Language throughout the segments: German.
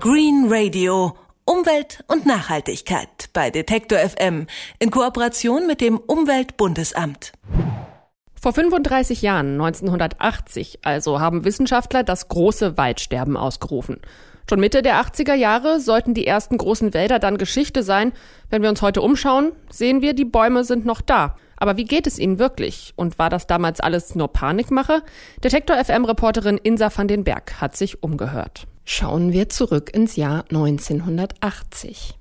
Green Radio Umwelt und Nachhaltigkeit bei Detektor FM in Kooperation mit dem Umweltbundesamt. Vor 35 Jahren, 1980, also haben Wissenschaftler das große Waldsterben ausgerufen. Schon Mitte der 80er Jahre sollten die ersten großen Wälder dann Geschichte sein. Wenn wir uns heute umschauen, sehen wir, die Bäume sind noch da. Aber wie geht es ihnen wirklich? Und war das damals alles nur Panikmache? Detektor FM-Reporterin Insa van den Berg hat sich umgehört. Schauen wir zurück ins Jahr 1980.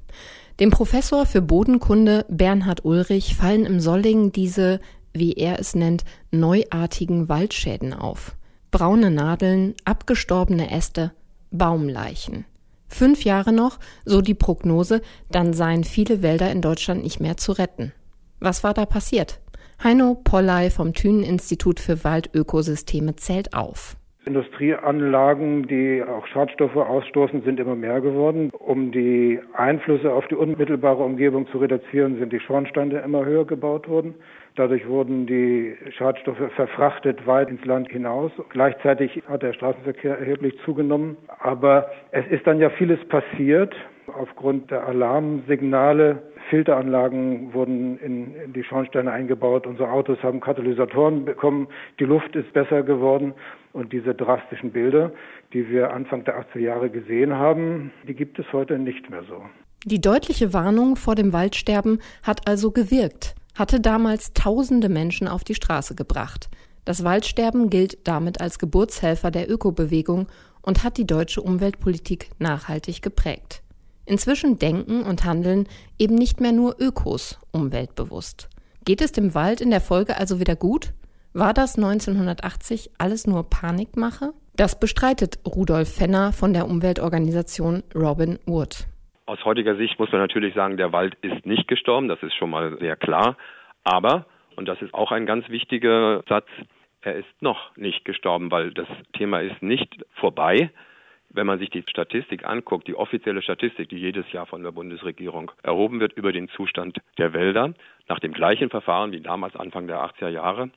Dem Professor für Bodenkunde Bernhard Ulrich fallen im Solling diese, wie er es nennt, neuartigen Waldschäden auf. Braune Nadeln, abgestorbene Äste, Baumleichen. Fünf Jahre noch, so die Prognose, dann seien viele Wälder in Deutschland nicht mehr zu retten. Was war da passiert? Heino Polley vom Thünen-Institut für Waldökosysteme zählt auf. Industrieanlagen, die auch Schadstoffe ausstoßen, sind immer mehr geworden. Um die Einflüsse auf die unmittelbare Umgebung zu reduzieren, sind die Schornsteine immer höher gebaut worden. Dadurch wurden die Schadstoffe verfrachtet weit ins Land hinaus. Gleichzeitig hat der Straßenverkehr erheblich zugenommen. Aber es ist dann ja vieles passiert. Aufgrund der Alarmsignale, Filteranlagen wurden in, in, die Schornsteine eingebaut, unsere Autos haben Katalysatoren bekommen, die Luft ist besser geworden und diese drastischen Bilder, die wir Anfang der 80er Jahre gesehen haben, die gibt es heute nicht mehr so. Die deutliche Warnung vor dem Waldsterben hat also gewirkt hatte damals tausende Menschen auf die Straße gebracht. Das Waldsterben gilt damit als Geburtshelfer der Ökobewegung und hat die deutsche Umweltpolitik nachhaltig geprägt. Inzwischen denken und handeln eben nicht mehr nur Ökos umweltbewusst. Geht es dem Wald in der Folge also wieder gut? War das 1980 alles nur Panikmache? Das bestreitet Rudolf Fenner von der Umweltorganisation Robin Wood. Aus heutiger Sicht muss man natürlich sagen, der Wald ist nicht gestorben, das ist schon mal sehr klar. Aber, und das ist auch ein ganz wichtiger Satz, er ist noch nicht gestorben, weil das Thema ist nicht vorbei. Wenn man sich die Statistik anguckt, die offizielle Statistik, die jedes Jahr von der Bundesregierung erhoben wird über den Zustand der Wälder, nach dem gleichen Verfahren wie damals Anfang der 80er Jahre,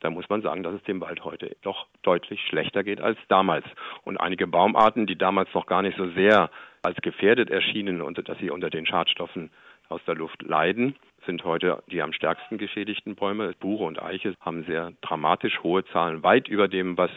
da muss man sagen, dass es dem Wald heute doch deutlich schlechter geht als damals. Und einige Baumarten, die damals noch gar nicht so sehr als gefährdet erschienen und dass sie unter den Schadstoffen aus der Luft leiden, sind heute die am stärksten geschädigten Bäume. Buche und Eiche haben sehr dramatisch hohe Zahlen, weit über dem, was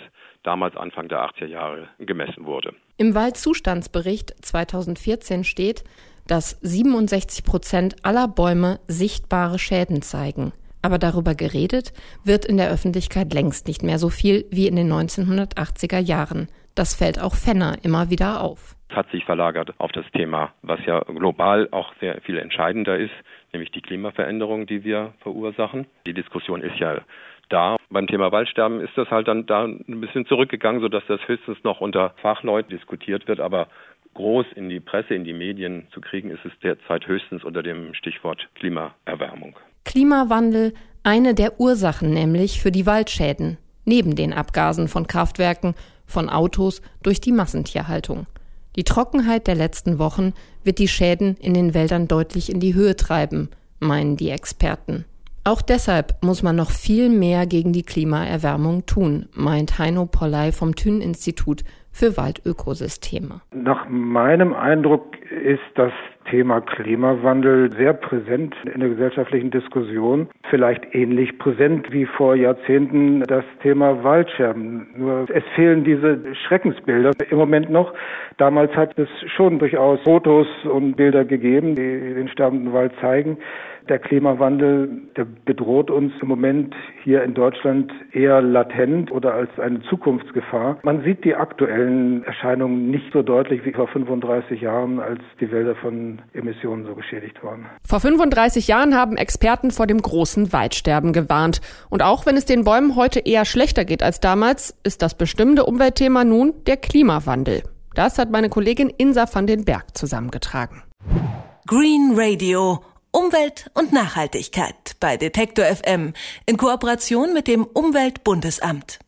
damals Anfang der 80er Jahre gemessen wurde. Im Waldzustandsbericht 2014 steht, dass 67 Prozent aller Bäume sichtbare Schäden zeigen. Aber darüber geredet wird in der Öffentlichkeit längst nicht mehr so viel wie in den 1980er Jahren. Das fällt auch Fenner immer wieder auf. Es hat sich verlagert auf das Thema, was ja global auch sehr viel entscheidender ist, nämlich die Klimaveränderung, die wir verursachen. Die Diskussion ist ja da. Beim Thema Waldsterben ist das halt dann da ein bisschen zurückgegangen, sodass das höchstens noch unter Fachleuten diskutiert wird, aber groß in die Presse, in die Medien zu kriegen, ist es derzeit höchstens unter dem Stichwort Klimaerwärmung. Klimawandel eine der Ursachen nämlich für die Waldschäden, neben den Abgasen von Kraftwerken, von Autos durch die Massentierhaltung. Die Trockenheit der letzten Wochen wird die Schäden in den Wäldern deutlich in die Höhe treiben, meinen die Experten. Auch deshalb muss man noch viel mehr gegen die Klimaerwärmung tun, meint Heino Polley vom Thünen-Institut für Waldökosysteme. Nach meinem Eindruck ist das Thema Klimawandel sehr präsent in der gesellschaftlichen Diskussion. Vielleicht ähnlich präsent wie vor Jahrzehnten das Thema Waldscherben. Nur es fehlen diese Schreckensbilder im Moment noch. Damals hat es schon durchaus Fotos und Bilder gegeben, die den sterbenden Wald zeigen. Der Klimawandel, der bedroht uns im Moment hier in Deutschland eher latent oder als eine Zukunftsgefahr. Man sieht die aktuellen Erscheinungen nicht so deutlich wie vor 35 Jahren, als die Wälder von Emissionen so geschädigt waren. Vor 35 Jahren haben Experten vor dem großen Waldsterben gewarnt. Und auch wenn es den Bäumen heute eher schlechter geht als damals, ist das bestimmte Umweltthema nun der Klimawandel. Das hat meine Kollegin Insa van den Berg zusammengetragen. Green Radio Umwelt und Nachhaltigkeit bei Detektor FM in Kooperation mit dem Umweltbundesamt.